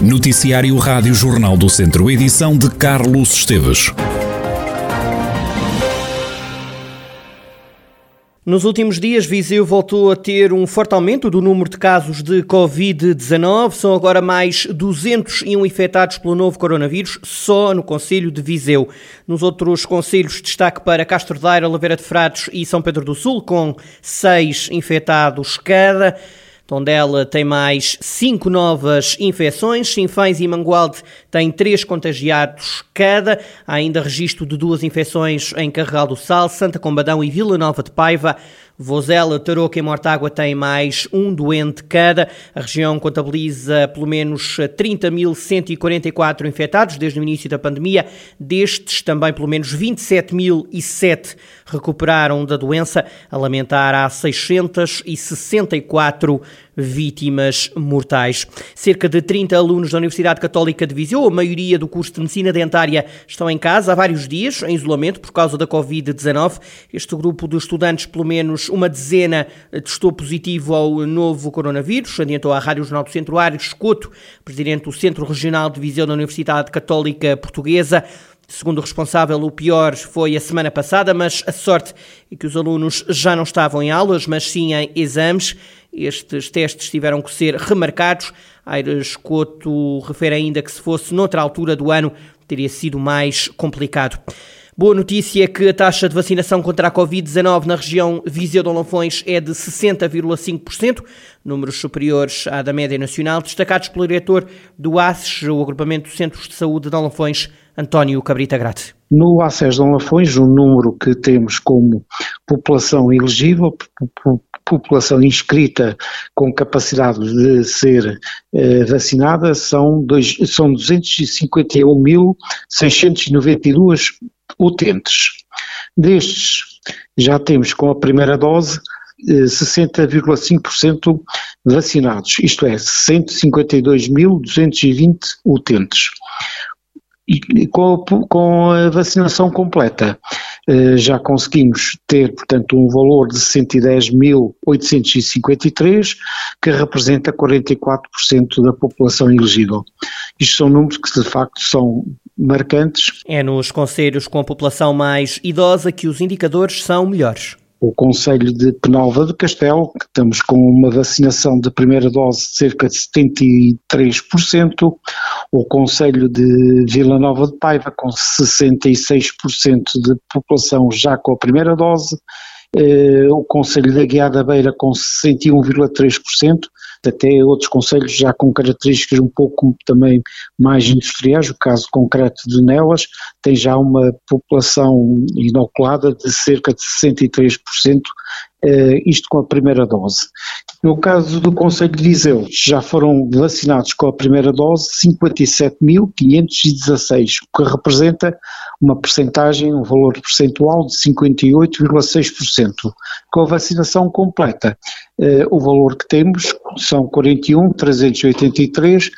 Noticiário Rádio Jornal do Centro, edição de Carlos Esteves. Nos últimos dias, Viseu voltou a ter um forte aumento do número de casos de Covid-19. São agora mais 201 infectados pelo novo coronavírus, só no Conselho de Viseu. Nos outros conselhos, destaque para Castro Daire, Oliveira de Frades e São Pedro do Sul, com seis infectados cada. Tondela tem mais cinco novas infecções. Sinfãs e Mangualde têm três contagiados cada. Há ainda registro de duas infecções em Carregal do Sal, Santa Combadão e Vila Nova de Paiva. Vozela, Tarouca e Mortágua têm mais um doente cada. A região contabiliza pelo menos 30.144 infectados desde o início da pandemia. Destes, também pelo menos 27.007 recuperaram da doença. A lamentar, há 664 vítimas mortais. Cerca de 30 alunos da Universidade Católica de Viseu, a maioria do curso de Medicina Dentária, estão em casa há vários dias, em isolamento por causa da Covid-19. Este grupo de estudantes, pelo menos uma dezena, testou positivo ao novo coronavírus, adiantou à Rádio Jornal do Centro Aires Escoto, presidente do Centro Regional de Viseu da Universidade Católica Portuguesa. Segundo o responsável, o pior foi a semana passada, mas a sorte é que os alunos já não estavam em aulas, mas sim em exames. Estes testes tiveram que ser remarcados. Aires Couto refere ainda que se fosse noutra altura do ano teria sido mais complicado. Boa notícia é que a taxa de vacinação contra a Covid-19 na região Viseu-Dom Lafões é de 60,5%, números superiores à da média nacional, destacados pelo diretor do ACES, o Agrupamento de Centros de Saúde de Dom Lafões, António Cabrita Grate. No ACES Dom Lafões, o número que temos como população elegível, população inscrita com capacidade de ser eh, vacinada são, são 251.692 utentes. Destes, já temos com a primeira dose 60,5% eh, vacinados, isto é, 152.220 utentes e com, com a vacinação completa já conseguimos ter, portanto, um valor de 110.853, que representa 44% da população elegível. Isto são números que, de facto, são marcantes. É nos conselhos com a população mais idosa que os indicadores são melhores o Conselho de Penalva de Castelo, que estamos com uma vacinação de primeira dose de cerca de 73%, o Conselho de Vila Nova de Paiva com 66% de população já com a primeira dose, o Conselho da Guiada da Beira com 61,3%, até outros conselhos já com características um pouco também mais industriais, o caso concreto de Nelas tem já uma população inoculada de cerca de 63%, eh, isto com a primeira dose. No caso do Conselho de Viseu, já foram vacinados com a primeira dose 57.516, o que representa uma percentagem, um valor percentual de 58,6%. Com a vacinação completa, eh, o valor que temos são 41.383,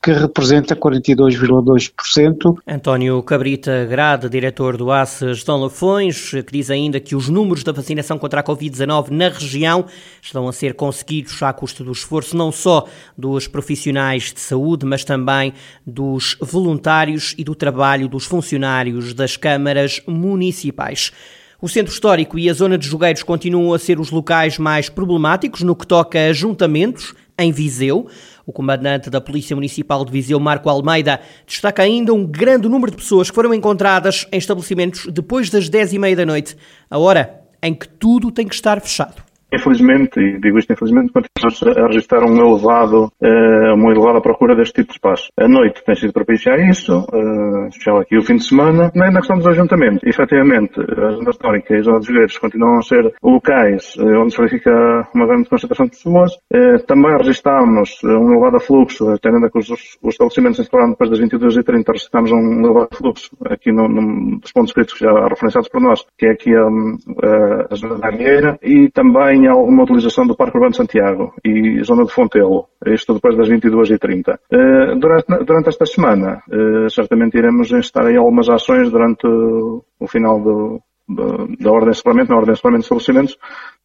que representa 42,2%. António Cabrita Grade, diretor do ACES Dom Lafões, que diz ainda que os números da vacinação contra a Covid-19 na região estão a ser conseguidos à custa do esforço não só dos profissionais de saúde, mas também dos voluntários e do trabalho dos funcionários das câmaras municipais. O centro histórico e a zona de jogueiros continuam a ser os locais mais problemáticos no que toca a ajuntamentos em Viseu. O comandante da Polícia Municipal de Viseu, Marco Almeida, destaca ainda um grande número de pessoas que foram encontradas em estabelecimentos depois das 10 e meia da noite, a hora em que tudo tem que estar fechado. Infelizmente, e digo isto infelizmente, continuamos a registrar um elevado, uh, uma elevada procura deste tipo de espaço. A noite tem sido propícia a isso, uh, especial aqui o fim de semana. Na questão dos ajuntamentos, efetivamente, a zona histórica e as zonas dos guerreiros continuam a ser locais onde se verifica uma grande concentração de pessoas. Também registramos um elevado fluxo, tendo em que os, os estabelecimentos instalados depois das 22h30 registramos um elevado fluxo aqui no, no, dos pontos críticos já referenciados por nós, que é aqui a, a, a zona da Arieira, e também em alguma utilização do Parque Urbano de Santiago e zona de Fontelo, isto depois das 22h30. Eh, durante, durante esta semana, eh, certamente iremos instar aí algumas ações durante o final do, da ordem de separamento, na ordem de separamento de estabelecimentos,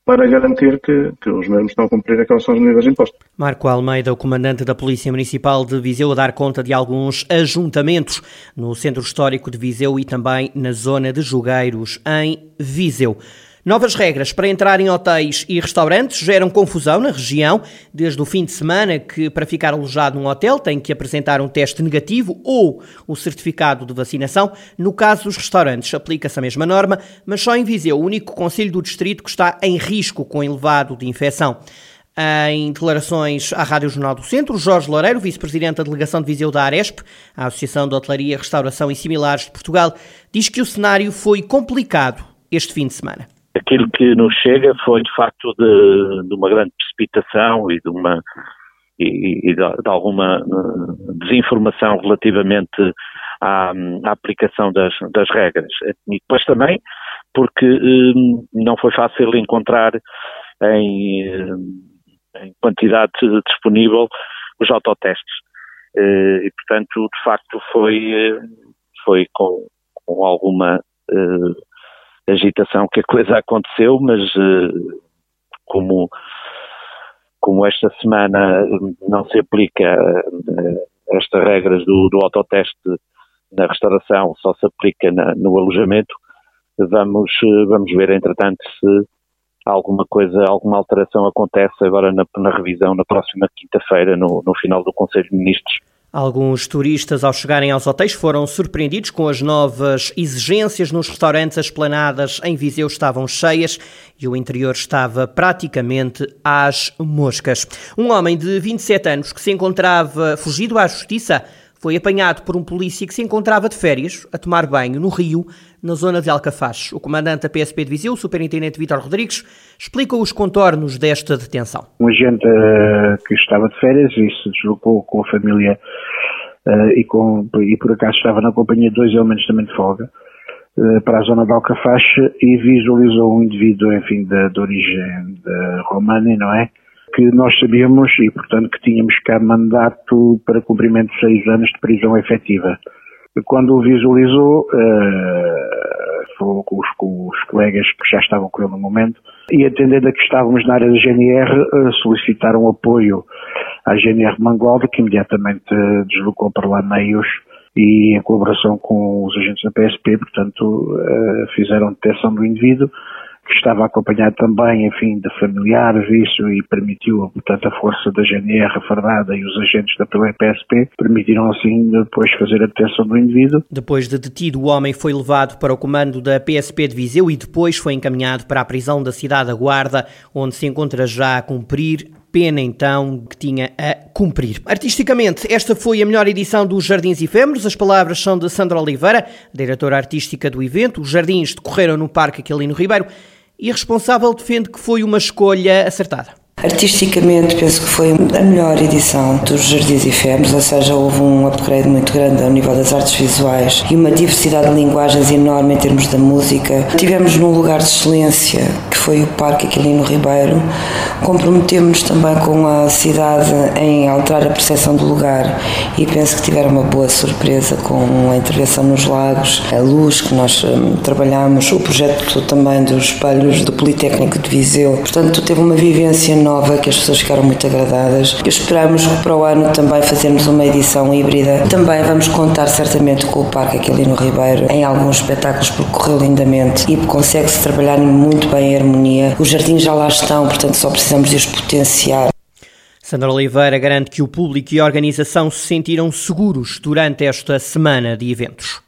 para garantir que, que os mesmos estão a cumprir aquelas são as medidas impostas. Marco Almeida, o comandante da Polícia Municipal de Viseu, a dar conta de alguns ajuntamentos no Centro Histórico de Viseu e também na zona de Jogueiros, em Viseu. Novas regras para entrar em hotéis e restaurantes geram confusão na região, desde o fim de semana que para ficar alojado num hotel tem que apresentar um teste negativo ou o certificado de vacinação. No caso dos restaurantes aplica-se a mesma norma, mas só em Viseu, o único conselho do distrito que está em risco com elevado de infecção. Em declarações à Rádio Jornal do Centro, Jorge Loureiro, vice-presidente da delegação de Viseu da Aresp, a Associação de Hotelaria, Restauração e Similares de Portugal, diz que o cenário foi complicado este fim de semana que nos chega foi de facto de, de uma grande precipitação e de uma e, e de, alguma eh, desinformação relativamente à, à aplicação das, das, regras. E depois também porque eh, não foi fácil encontrar em, eh, em quantidade disponível os autotestes. E, portanto, de facto, foi, foi com, com alguma agitação que a coisa aconteceu, mas uh, como, como esta semana não se aplica uh, estas regras do, do autoteste na restauração, só se aplica na, no alojamento, vamos, uh, vamos ver entretanto se alguma coisa, alguma alteração acontece agora na, na revisão na próxima quinta-feira, no, no final do Conselho de Ministros Alguns turistas, ao chegarem aos hotéis, foram surpreendidos com as novas exigências nos restaurantes. As planadas em Viseu estavam cheias e o interior estava praticamente às moscas. Um homem de 27 anos que se encontrava fugido à justiça foi apanhado por um polícia que se encontrava de férias a tomar banho no rio, na zona de Alcafaz. O comandante da PSP de Viseu, o superintendente Vítor Rodrigues, explica os contornos desta detenção. Um agente uh, que estava de férias e se deslocou com a família uh, e, com, e por acaso estava na companhia de dois elementos também de folga uh, para a zona de Alcafaz e visualizou um indivíduo, enfim, de, de origem romana, não é? Que nós sabíamos e, portanto, que tínhamos cá mandato para cumprimento de seis anos de prisão efetiva. Quando o visualizou, uh, falou com os, com os, colegas que já estavam com ele no momento e, atendendo a que estávamos na área da GNR, uh, solicitaram apoio à GNR de Mangualde, que imediatamente uh, deslocou para lá meios e, em colaboração com os agentes da PSP, portanto, fizeram detecção do indivíduo que estava acompanhado também, enfim, de familiares, isso, e permitiu, portanto, a força da GNR fardada e os agentes da PSP permitiram, assim, depois fazer a detenção do indivíduo. Depois de detido, o homem foi levado para o comando da PSP de Viseu e depois foi encaminhado para a prisão da cidade da Guarda, onde se encontra já a cumprir pena então que tinha a cumprir. Artisticamente, esta foi a melhor edição dos Jardins Efêmeros. As palavras são de Sandra Oliveira, diretora artística do evento. Os jardins decorreram no Parque Aquilino Ribeiro e a responsável defende que foi uma escolha acertada. Artisticamente, penso que foi a melhor edição dos Jardins Efêmeros, ou seja, houve um upgrade muito grande ao nível das artes visuais e uma diversidade de linguagens enorme em termos da música. Tivemos num lugar de excelência, que foi o Parque Aquilino Ribeiro. Comprometemos-nos também com a cidade em alterar a percepção do lugar e penso que tiveram uma boa surpresa com a intervenção nos lagos, a luz que nós um, trabalhamos, o projeto também dos espelhos do Politécnico de Viseu. Portanto, teve uma vivência nova que as pessoas ficaram muito agradadas. Esperamos para o ano também fazermos uma edição híbrida. Também vamos contar certamente com o Parque no Ribeiro em alguns espetáculos porque correu lindamente e consegue-se trabalhar muito bem em harmonia. Os jardins já lá estão, portanto só precisamos de os potenciar. Sandra Oliveira garante que o público e a organização se sentiram seguros durante esta semana de eventos.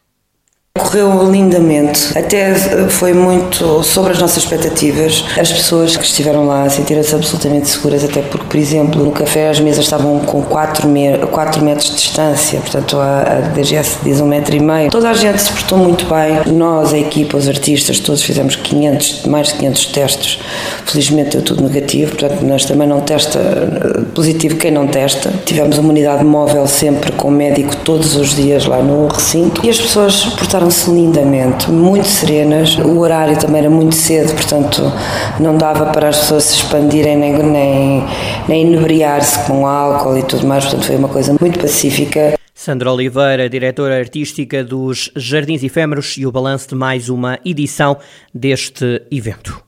Correu lindamente, até foi muito sobre as nossas expectativas. As pessoas que estiveram lá sentiram-se absolutamente seguras, até porque, por exemplo, no café as mesas estavam com 4, me 4 metros de distância, portanto a, a DGS diz um metro e meio. Toda a gente se portou muito bem, nós, a equipa, os artistas, todos fizemos 500, mais de 500 testes. Felizmente deu tudo negativo, portanto nós também não testa positivo quem não testa. Tivemos uma unidade móvel sempre com médico todos os dias lá no recinto e as pessoas portaram portaram-se lindamente, muito serenas. O horário também era muito cedo, portanto não dava para as pessoas se expandirem nem, nem, nem inebriar-se com álcool e tudo mais, portanto foi uma coisa muito pacífica. Sandra Oliveira, diretora artística dos Jardins Efêmeros e o balanço de mais uma edição deste evento.